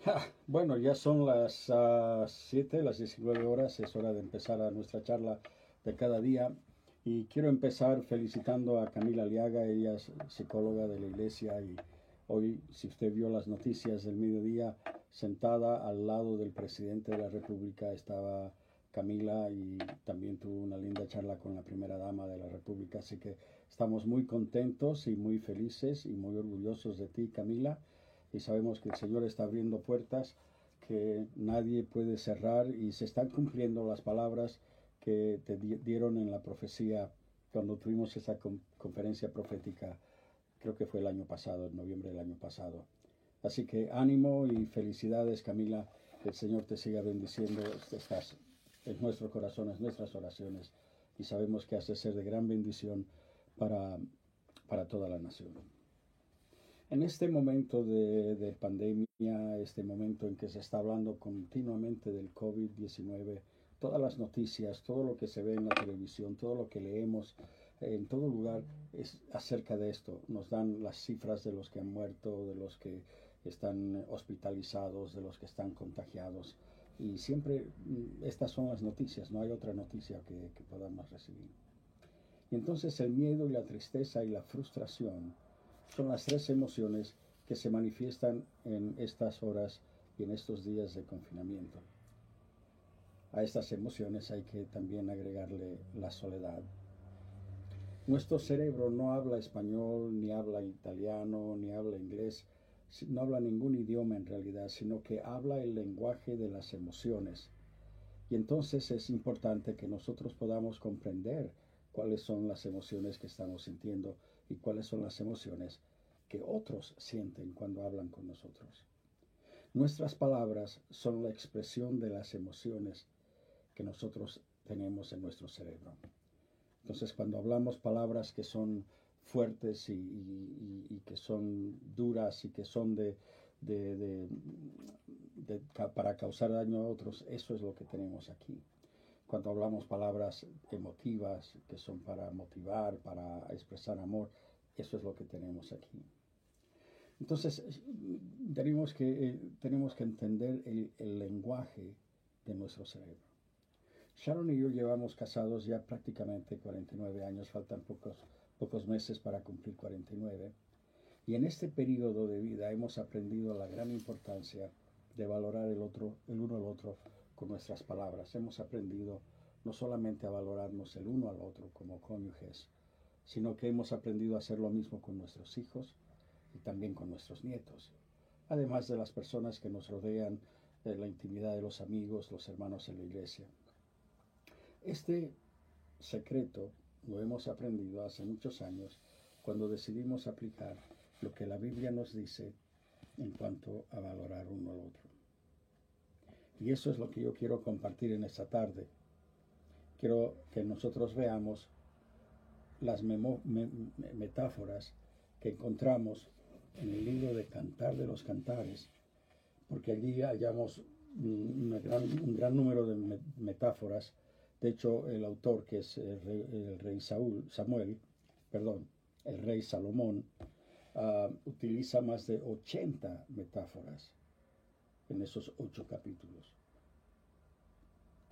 Bueno, ya son las 7, las 19 horas, es hora de empezar a nuestra charla de cada día. Y quiero empezar felicitando a Camila Aliaga, ella es psicóloga de la iglesia y hoy, si usted vio las noticias del mediodía, sentada al lado del presidente de la República estaba Camila y también tuvo una linda charla con la primera dama de la República. Así que estamos muy contentos y muy felices y muy orgullosos de ti, Camila y sabemos que el Señor está abriendo puertas que nadie puede cerrar y se están cumpliendo las palabras que te dieron en la profecía cuando tuvimos esa conferencia profética, creo que fue el año pasado, en noviembre del año pasado. Así que ánimo y felicidades Camila, el Señor te siga bendiciendo, estás en nuestros corazones, nuestras oraciones y sabemos que hace ser de gran bendición para, para toda la nación. En este momento de, pandemia, este momento en que se está hablando continuamente del COVID-19, todas las noticias, todo lo que se ve en la televisión, todo lo que leemos en todo lugar es acerca de esto. Nos dan las cifras de los que han muerto, de los que están hospitalizados, de los que están contagiados. Y siempre mm, estas son las noticias, no hay otra noticia que, que podamos recibir. Y entonces el miedo y la tristeza y la frustración son las tres emociones que se manifiestan en estas horas y en estos días de confinamiento. A estas emociones hay que también agregarle la soledad. Nuestro cerebro no habla español, ni habla italiano, ni habla inglés, no habla ningún idioma en realidad, sino que habla el lenguaje de las emociones. Y entonces es importante que nosotros podamos comprender cuáles son las emociones que estamos sintiendo y cuáles son las emociones que otros sienten cuando hablan con nosotros. Nuestras palabras son la expresión de las emociones que nosotros tenemos en nuestro cerebro. Entonces, cuando hablamos palabras que son fuertes y, que son duras y que son de, para causar daño a otros, eso es lo que tenemos aquí. Cuando hablamos palabras emotivas que son para motivar, para expresar amor, eso es lo que tenemos aquí. Entonces, tenemos que, eh, tenemos que entender el, lenguaje de nuestro cerebro. Sharon y yo llevamos casados ya prácticamente 49 años, faltan pocos, pocos meses para cumplir 49. Y en este periodo de vida hemos aprendido la gran importancia de valorar el, otro, el uno al otro con nuestras palabras. Hemos aprendido no solamente a valorarnos el uno al otro como cónyuges, sino que hemos aprendido a hacer lo mismo con nuestros hijos, y también con nuestros nietos, además de las personas que nos rodean, de la intimidad de los amigos, los hermanos en la iglesia. Este secreto lo hemos aprendido hace muchos años cuando decidimos aplicar lo que la Biblia nos dice en cuanto a valorar uno al otro. Y eso es lo que yo quiero compartir en esta tarde. Quiero que nosotros veamos las metáforas que encontramos en el libro de Cantar de los Cantares, porque allí hallamos un gran, número de metáforas. De hecho, el autor, que es el rey, Saúl, Samuel, perdón, el rey Salomón, ah, utiliza más de 80 metáforas en esos ocho capítulos.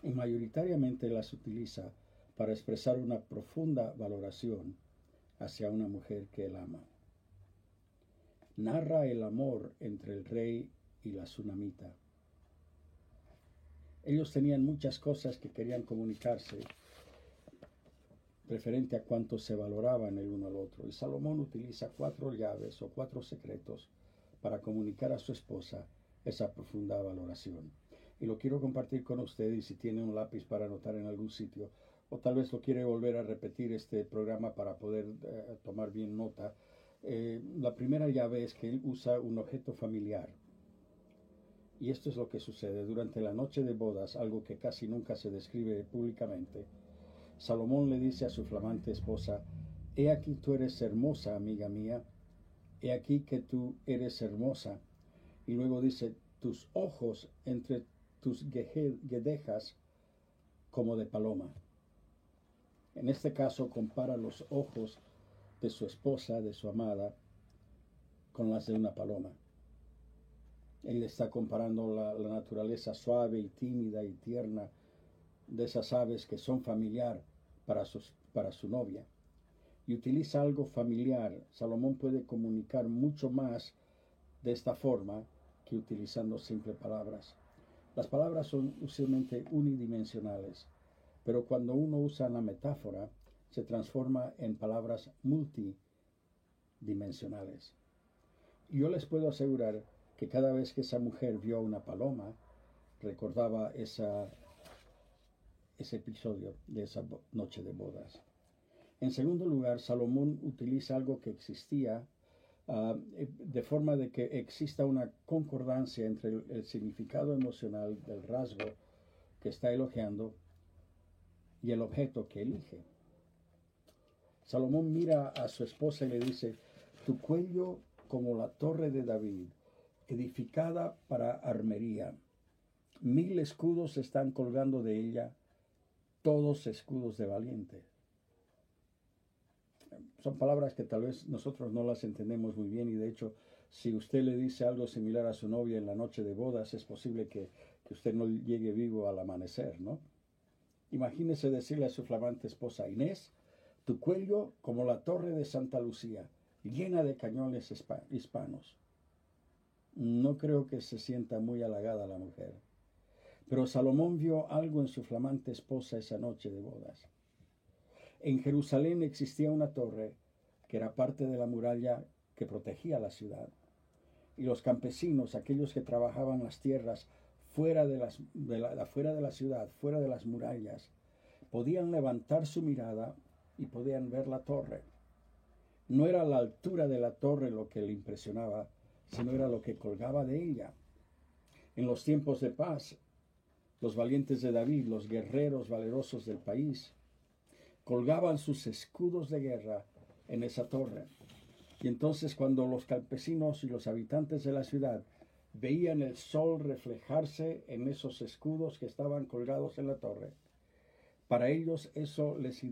Y mayoritariamente las utiliza para expresar una profunda valoración hacia una mujer que él ama narra el amor entre el rey y la tsunamita. Ellos tenían muchas cosas que querían comunicarse referente a cuánto se valoraban el uno al otro. Y Salomón utiliza cuatro llaves o cuatro secretos para comunicar a su esposa esa profunda valoración. Y lo quiero compartir con usted y si tiene un lápiz para anotar en algún sitio, o tal vez lo quiere volver a repetir este programa para poder eh, tomar bien nota, eh, la primera llave es que él usa un objeto familiar. Y esto es lo que sucede durante la noche de bodas, algo que casi nunca se describe públicamente. Salomón le dice a su flamante esposa, He aquí tú eres hermosa, amiga mía, he aquí que tú eres hermosa. Y luego dice, tus ojos entre tus guedejas como de paloma. En este caso compara los ojos de su esposa, de su amada, con las de una paloma. Él está comparando la, naturaleza suave y tímida y tierna de esas aves que son familiar para, para su novia. Y utiliza algo familiar. Salomón puede comunicar mucho más de esta forma utilizando simples palabras. Las palabras son usualmente unidimensionales, pero cuando uno usa la metáfora, se transforma en palabras multidimensionales. Yo les puedo asegurar que cada vez que esa mujer vio una paloma, recordaba ese episodio de esa noche de bodas. En segundo lugar, Salomón utiliza algo que existía Ah, eh, de forma de que exista una concordancia entre el, significado emocional del rasgo que está elogiando y el objeto que elige. Salomón mira a su esposa y le dice, tu cuello como la torre de David, edificada para armería. Mil escudos están colgando de ella, todos escudos de valiente son palabras que tal vez nosotros no las entendemos muy bien y de hecho si usted le dice algo similar a su novia en la noche de bodas es posible que, que usted no llegue vivo al amanecer, ¿no? Imagínese decirle a su flamante esposa Inés, tu cuello como la torre de Santa Lucía, llena de cañones hispanos. No creo que se sienta muy halagada la mujer. Pero Salomón vio algo en su flamante esposa esa noche de bodas. En Jerusalén existía una torre que era parte de la muralla que protegía la ciudad. Y los campesinos, aquellos que trabajaban las tierras fuera de, las, la, fuera de la ciudad, fuera de las murallas, podían levantar su mirada y podían ver la torre. No era la altura de la torre lo que le impresionaba, sino era lo que colgaba de ella. En los tiempos de paz, los valientes de David, los guerreros valerosos del país, colgaban sus escudos de guerra en esa torre. Y entonces cuando los campesinos y los habitantes de la ciudad veían el sol reflejarse en esos escudos que estaban colgados en la torre, para ellos eso les,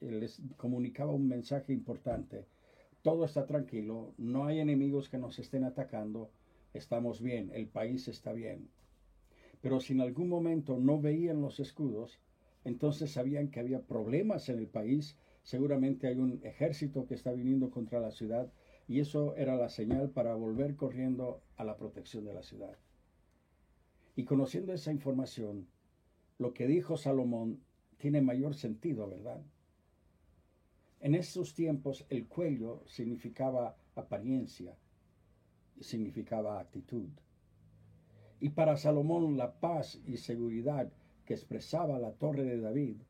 les comunicaba un mensaje importante. Todo está tranquilo, no hay enemigos que nos estén atacando, estamos bien, el país está bien. Pero si en algún momento no veían los escudos, entonces sabían que había problemas en el país, seguramente hay un ejército que está viniendo contra la ciudad y eso era la señal para volver corriendo a la protección de la ciudad. Y conociendo esa información, lo que dijo Salomón tiene mayor sentido, ¿verdad? En esos tiempos el cuello significaba apariencia, significaba actitud. Y para Salomón la paz y seguridad que expresaba la torre de David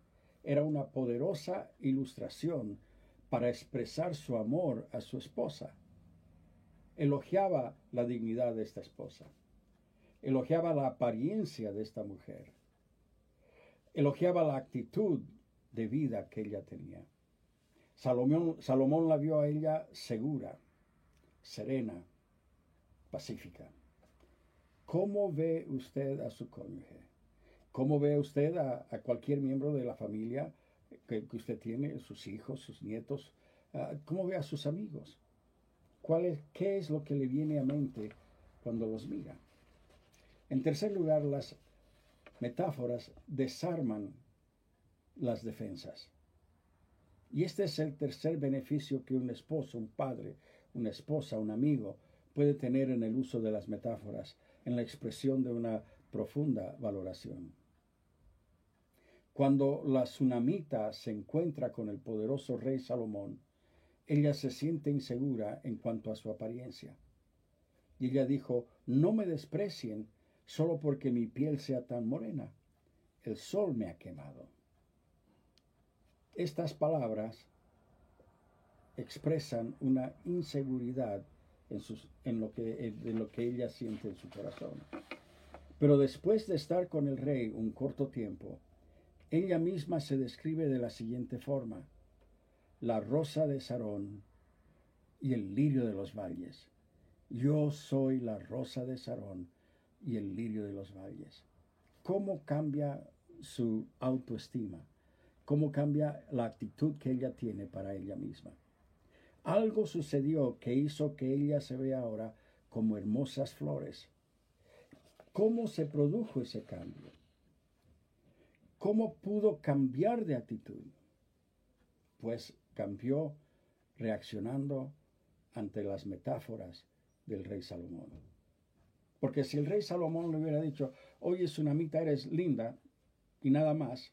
era una poderosa ilustración para expresar su amor a su esposa. Elogiaba la dignidad de esta esposa. Elogiaba la apariencia de esta mujer. Elogiaba la actitud de vida que ella tenía. Salomón, Salomón la vio a ella segura, serena, pacífica. ¿Cómo ve usted a su cónyuge? ¿Cómo ve usted a, cualquier miembro de la familia que, usted tiene, sus hijos, sus nietos? Ah, ¿Cómo ve a sus amigos? ¿Cuál es, ¿Qué es lo que le viene a mente cuando los mira? En tercer lugar, las metáforas desarman las defensas. Y este es el tercer beneficio que un esposo, un padre, una esposa, un amigo puede tener en el uso de las metáforas, en la expresión de una profunda valoración. Cuando la tsunamita se encuentra con el poderoso rey Salomón, ella se siente insegura en cuanto a su apariencia. Y ella dijo, no me desprecien solo porque mi piel sea tan morena. El sol me ha quemado. Estas palabras expresan una inseguridad en, lo que, en lo que ella siente en su corazón. Pero después de estar con el rey un corto tiempo, ella misma se describe de la siguiente forma, la rosa de Sarón y el lirio de los valles. Yo soy la rosa de Sarón y el lirio de los valles. ¿Cómo cambia su autoestima? ¿Cómo cambia la actitud que ella tiene para ella misma? Algo sucedió que hizo que ella se vea ahora como hermosas flores. ¿Cómo se produjo ese cambio? ¿Cómo pudo cambiar de actitud? Pues cambió reaccionando ante las metáforas del rey Salomón. Porque si el rey Salomón le hubiera dicho, oye Tsunamita, eres linda, y nada más,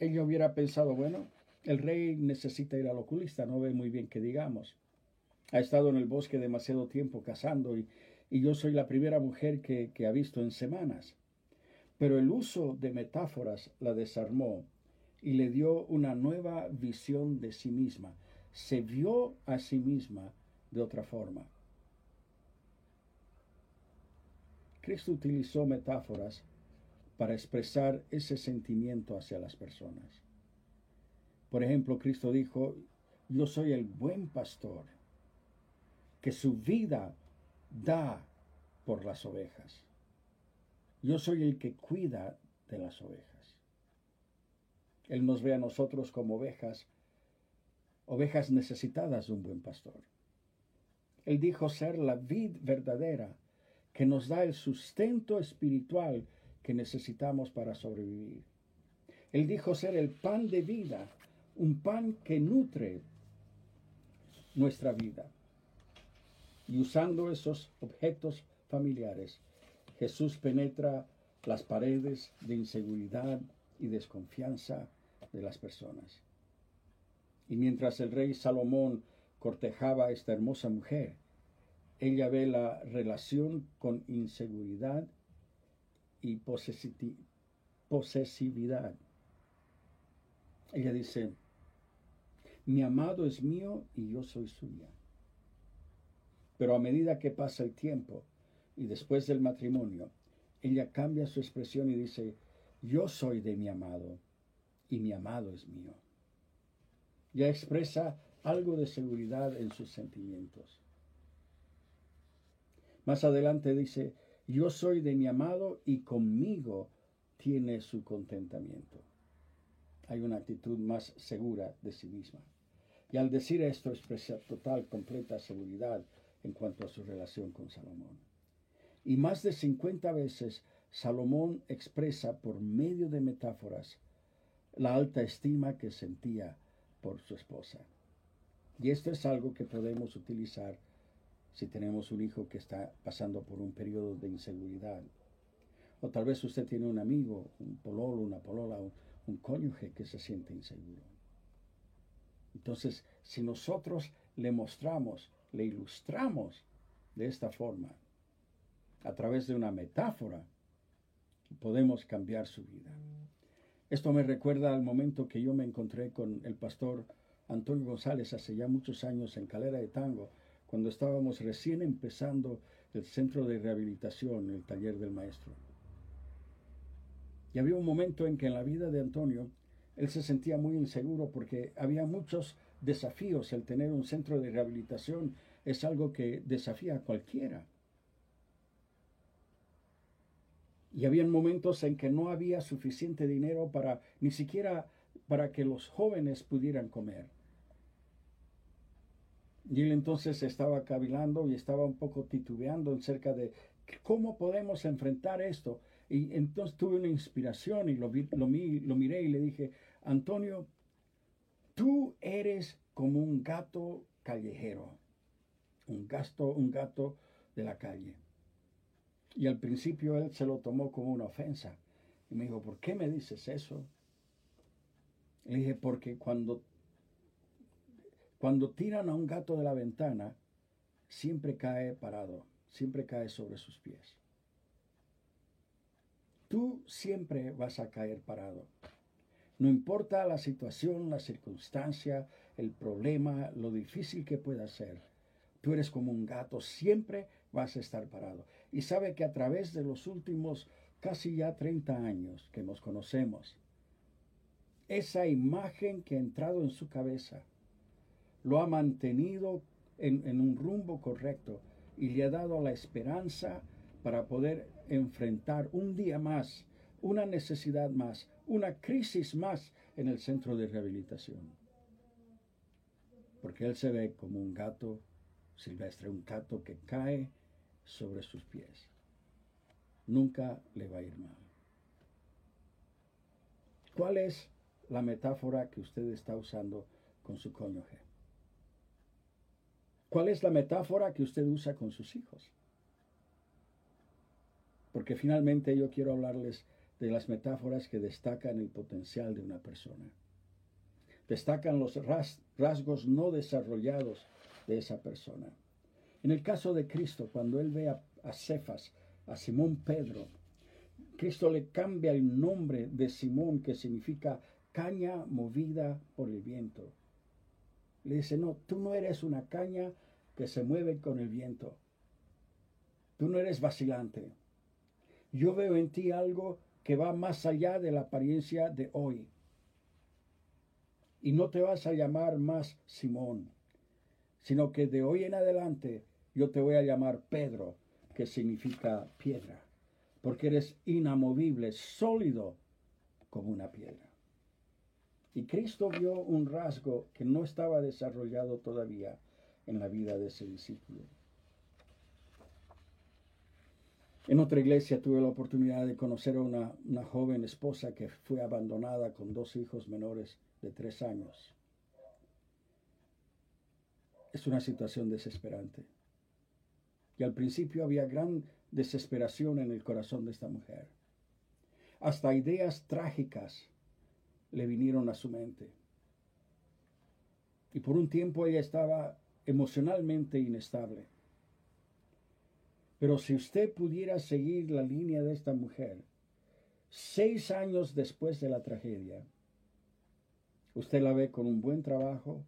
ella hubiera pensado, bueno, el rey necesita ir al oculista, no ve muy bien que digamos. Ha estado en el bosque demasiado tiempo cazando y, y yo soy la primera mujer que, que ha visto en semanas. Pero el uso de metáforas la desarmó y le dio una nueva visión de sí misma. Se vio a sí misma de otra forma. Cristo utilizó metáforas para expresar ese sentimiento hacia las personas. Por ejemplo, Cristo dijo, yo soy el buen pastor, que su vida da por las ovejas. Yo soy el que cuida de las ovejas. Él nos ve a nosotros como ovejas, ovejas necesitadas de un buen pastor. Él dijo ser la vid verdadera que nos da el sustento espiritual que necesitamos para sobrevivir. Él dijo ser el pan de vida, un pan que nutre nuestra vida. Y usando esos objetos familiares, Jesús penetra las paredes de inseguridad y desconfianza de las personas. Y mientras el rey Salomón cortejaba a esta hermosa mujer, ella ve la relación con inseguridad y posesividad. Ella dice, mi amado es mío y yo soy suya. Pero a medida que pasa el tiempo y después del matrimonio, ella cambia su expresión y dice, yo soy de mi amado y mi amado es mío. Ya expresa algo de seguridad en sus sentimientos. Más adelante dice, yo soy de mi amado y conmigo tiene su contentamiento. Hay una actitud más segura de sí misma. Y al decir esto expresa total, completa seguridad en cuanto a su relación con Salomón. Y más de 50 veces Salomón expresa por medio de metáforas la alta estima que sentía por su esposa. Y esto es algo que podemos utilizar si tenemos un hijo que está pasando por un periodo de inseguridad. O tal vez usted tiene un amigo, un pololo, una polola, un, un cónyuge que se siente inseguro. Entonces, si nosotros le mostramos, le ilustramos de esta forma, a través de una metáfora, podemos cambiar su vida. Esto me recuerda al momento que yo me encontré con el pastor Antonio González hace ya muchos años en Calera de Tango, cuando estábamos recién empezando el centro de rehabilitación, el taller del maestro. Y había un momento en que en la vida de Antonio él se sentía muy inseguro porque había muchos desafíos. El tener un centro de rehabilitación es algo que desafía a cualquiera. Y había momentos en que no había suficiente dinero para ni siquiera para que los jóvenes pudieran comer. Y él entonces estaba cavilando y estaba un poco titubeando acerca de cómo podemos enfrentar esto. Y entonces tuve una inspiración y lo, lo, miré y le dije, Antonio, tú eres como un gato callejero, un, gasto, un gato de la calle. Y al principio él se lo tomó como una ofensa. Y me dijo, ¿por qué me dices eso? Le dije, porque cuando cuando tiran a un gato de la ventana, siempre cae parado, siempre cae sobre sus pies. Tú siempre vas a caer parado. No importa la situación, la circunstancia, el problema, lo difícil que pueda ser. Tú eres como un gato, siempre vas a estar parado. Y sabe que a través de los últimos casi ya 30 años que nos conocemos, esa imagen que ha entrado en su cabeza, lo ha mantenido en, un rumbo correcto y le ha dado la esperanza para poder enfrentar un día más, una necesidad más, una crisis más en el centro de rehabilitación. Porque él se ve como un gato silvestre, un gato que cae sobre sus pies. Nunca le va a ir mal. ¿Cuál es la metáfora que usted está usando con su cónyuge? ¿Cuál es la metáfora que usted usa con sus hijos? Porque finalmente yo quiero hablarles de las metáforas que destacan el potencial de una persona. Destacan los rasgos no desarrollados de esa persona. En el caso de Cristo, cuando él ve a, Cefas, a Simón Pedro, Cristo le cambia el nombre de Simón, que significa caña movida por el viento. Le dice, no, tú no eres una caña que se mueve con el viento. Tú no eres vacilante. Yo veo en ti algo que va más allá de la apariencia de hoy. Y no te vas a llamar más Simón, sino que de hoy en adelante yo te voy a llamar Pedro, que significa piedra, porque eres inamovible, sólido como una piedra. Y Cristo vio un rasgo que no estaba desarrollado todavía en la vida de ese discípulo. En otra iglesia tuve la oportunidad de conocer a una, una, joven esposa que fue abandonada con dos hijos menores de tres años. Es una situación desesperante. Y al principio había gran desesperación en el corazón de esta mujer. Hasta ideas trágicas le vinieron a su mente. Y por un tiempo ella estaba emocionalmente inestable. Pero si usted pudiera seguir la línea de esta mujer, seis años después de la tragedia, usted la ve con un buen trabajo,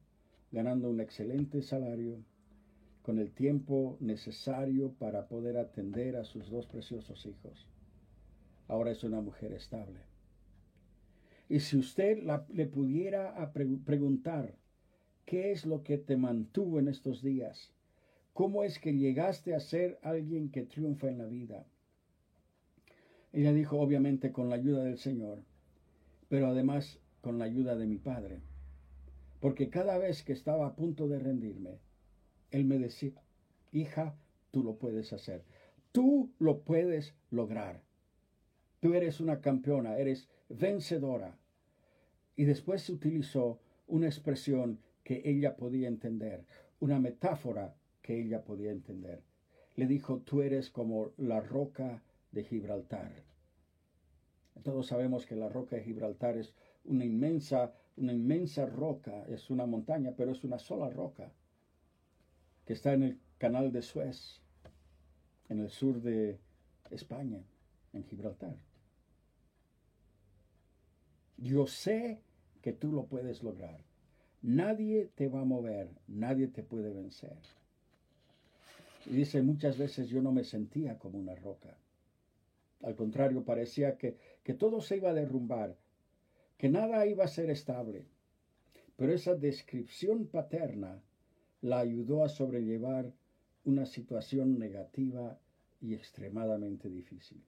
ganando un excelente salario, con el tiempo necesario para poder atender a sus dos preciosos hijos. Ahora es una mujer estable. Y si usted le pudiera preguntar, ¿qué es lo que te mantuvo en estos días? ¿Cómo es que llegaste a ser alguien que triunfa en la vida? Ella dijo, obviamente, con la ayuda del Señor, pero además con la ayuda de mi Padre. Porque cada vez que estaba a punto de rendirme, él me decía, hija, tú lo puedes hacer. Tú lo puedes lograr. Tú eres una campeona, eres vencedora. Y después se utilizó una expresión que ella podía entender, una metáfora que ella podía entender. Le dijo, tú eres como la roca de Gibraltar. Todos sabemos que la roca de Gibraltar es una inmensa, una inmensa roca, es una montaña, pero es una sola roca que está en el canal de Suez, en el sur de España, en Gibraltar. Yo sé que tú lo puedes lograr. Nadie te va a mover, nadie te puede vencer. Y dice, muchas veces yo no me sentía como una roca. Al contrario, parecía que, que todo se iba a derrumbar, que nada iba a ser estable. Pero esa descripción paterna la ayudó a sobrellevar una situación negativa y extremadamente difícil.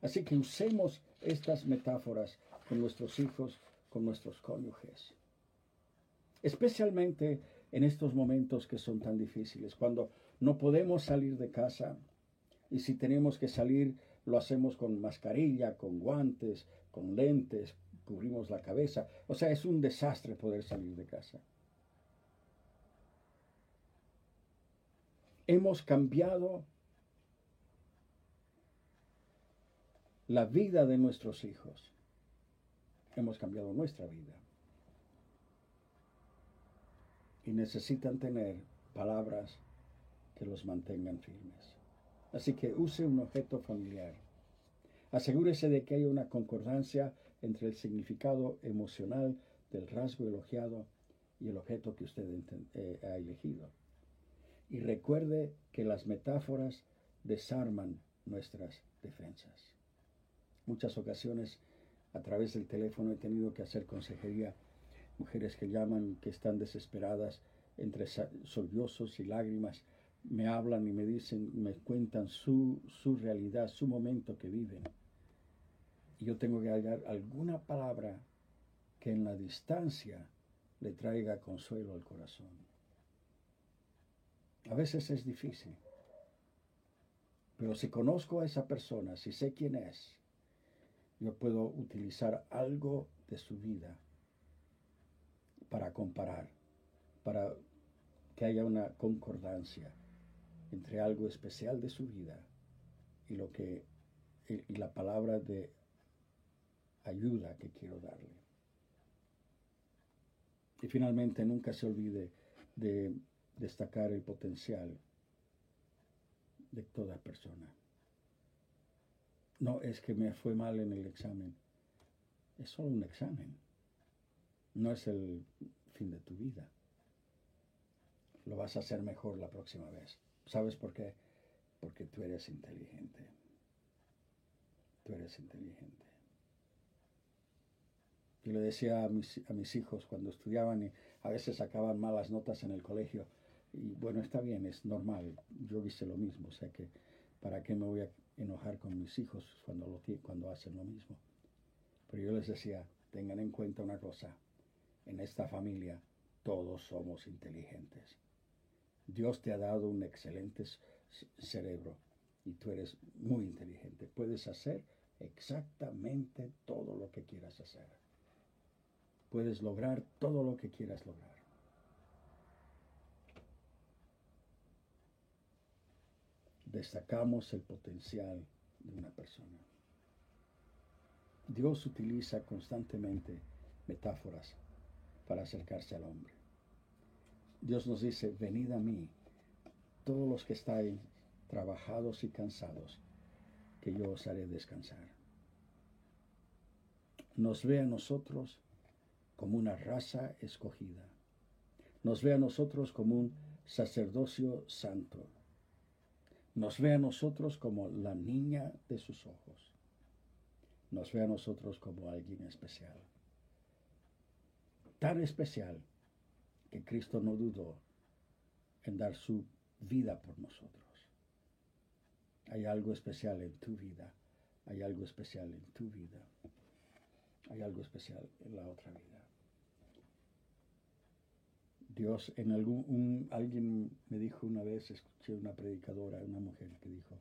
Así que usemos estas metáforas con nuestros hijos, con nuestros cónyuges. Especialmente en estos momentos que son tan difíciles, cuando no podemos salir de casa y si tenemos que salir lo hacemos con mascarilla, con guantes, con lentes, cubrimos la cabeza. O sea, es un desastre poder salir de casa. Hemos cambiado la vida de nuestros hijos. Hemos cambiado nuestra vida. Y necesitan tener palabras que los mantengan firmes. Así que use un objeto familiar. Asegúrese de que haya una concordancia entre el significado emocional del rasgo elogiado y el objeto que usted eh, ha elegido. Y recuerde que las metáforas desarman nuestras defensas. Muchas ocasiones a través del teléfono he tenido que hacer consejería. Mujeres que llaman, que están desesperadas, entre sollozos y lágrimas, me hablan y me dicen, me cuentan su, su realidad, su momento que viven. Y yo tengo que hallar alguna palabra que en la distancia le traiga consuelo al corazón. A veces es difícil, Pero si conozco a esa persona, si sé quién es, yo puedo utilizar algo de su vida para comparar, para que haya una concordancia entre algo especial de su vida y lo que y la palabra de ayuda que quiero darle. Y finalmente nunca se olvide de destacar el potencial de toda persona. No es que me fue mal en el examen, es solo un examen, no es el fin de tu vida. Lo vas a hacer mejor la próxima vez. ¿Sabes por qué? Porque tú eres inteligente. Tú eres inteligente. Yo le decía a mis, a mis hijos cuando estudiaban y a veces sacaban malas notas en el colegio, y bueno, está bien, es normal. Yo hice lo mismo, o sea que ¿para qué me voy a enojar con mis hijos cuando, lo, cuando hacen lo mismo? Pero yo les decía, tengan en cuenta una cosa, en esta familia todos somos inteligentes. Dios te ha dado un excelente cerebro y tú eres muy inteligente. Puedes hacer exactamente todo lo que quieras hacer. Puedes lograr todo lo que quieras lograr. Destacamos el potencial de una persona. Dios utiliza constantemente metáforas para acercarse al hombre. Dios nos dice, venid a mí, todos los que estáis trabajados y cansados, que yo os haré descansar. Nos ve a nosotros como una raza escogida. Nos ve a nosotros como un sacerdocio santo nos ve a nosotros como la niña de sus ojos. Nos ve a nosotros como alguien especial. Tan especial que Cristo no dudó en dar su vida por nosotros. Hay algo especial en tu vida. Hay algo especial en tu vida. Hay algo especial en la otra vida. Dios, en algún, alguien dijo una vez, escuché una predicadora, una mujer que dijo,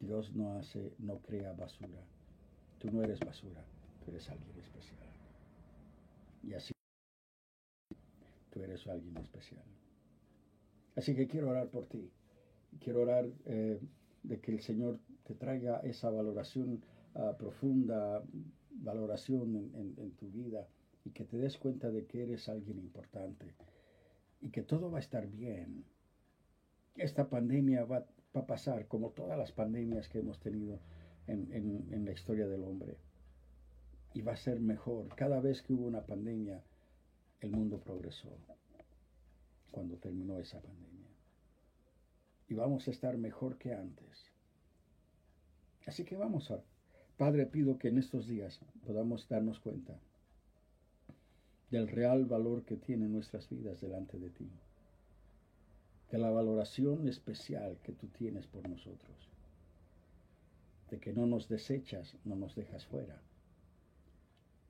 Dios no hace, no crea basura. Tú no eres basura, tú eres alguien especial. Y así, tú eres alguien especial. Así que quiero orar por ti. Quiero orar eh, de que el Señor te traiga esa valoración ah, profunda, valoración en tu vida y que te des cuenta de que eres alguien importante y que todo va a estar bien. Esta pandemia va, a pasar como todas las pandemias que hemos tenido en, la historia del hombre. Y va a ser mejor. Cada vez que hubo una pandemia, el mundo progresó cuando terminó esa pandemia. Y vamos a estar mejor que antes. Así que vamos a... Padre, pido que en estos días podamos darnos cuenta del real valor que tienen nuestras vidas delante de ti, de la valoración especial que tú tienes por nosotros, de que no nos desechas, no nos dejas fuera,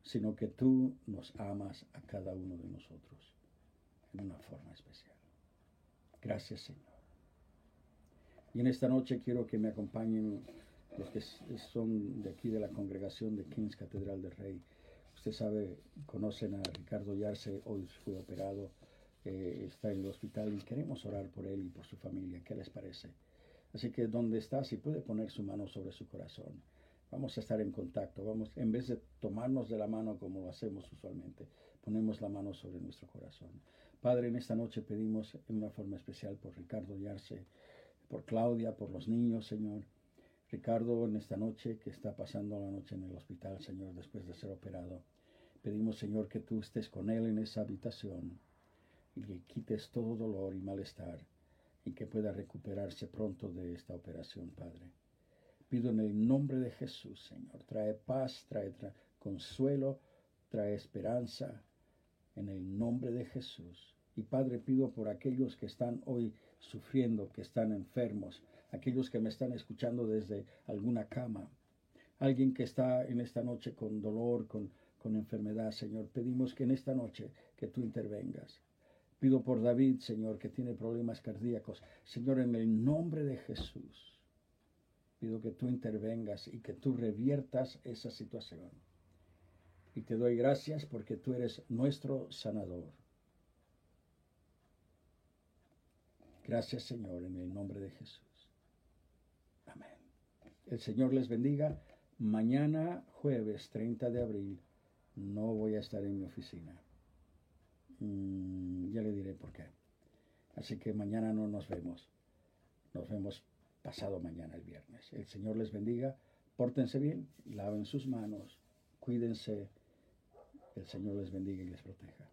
sino que tú nos amas a cada uno de nosotros en una forma especial. Gracias Señor. Y en esta noche quiero que me acompañen los que son de aquí de la congregación de Kings Catedral del Rey Usted sabe, conocen a Ricardo Yarse, hoy fue operado, eh, está en el hospital y queremos orar por él y por su familia. ¿Qué les parece? Así que donde está, si puede poner su mano sobre su corazón. Vamos a estar en contacto. Vamos, en vez de tomarnos de la mano como lo hacemos usualmente, ponemos la mano sobre nuestro corazón. Padre, en esta noche pedimos en una forma especial por Ricardo Yarse, por Claudia, por los niños, Señor. Ricardo, en esta noche que está pasando la noche en el hospital, Señor, después de ser operado. Pedimos, Señor, que tú estés con Él en esa habitación y que quites todo dolor y malestar y que pueda recuperarse pronto de esta operación, Padre. Pido en el nombre de Jesús, Señor, trae paz, trae, consuelo, trae esperanza, en el nombre de Jesús. Y Padre, pido por aquellos que están hoy sufriendo, que están enfermos, aquellos que me están escuchando desde alguna cama, alguien que está en esta noche con dolor, con con enfermedad, Señor. Pedimos que en esta noche que tú intervengas. Pido por David, Señor, que tiene problemas cardíacos. Señor, en el nombre de Jesús, Pido que tú intervengas y que tú reviertas esa situación. Y te doy gracias porque tú eres nuestro sanador. Gracias Señor en el nombre de Jesús. Amén. El Señor les bendiga. Mañana jueves 30 de abril no voy a estar en mi oficina. Mm, ya le diré por qué. Así que mañana no nos vemos. Nos vemos pasado mañana el viernes. El Señor les bendiga. Pórtense bien, laven sus manos, cuídense. El Señor les bendiga y les proteja.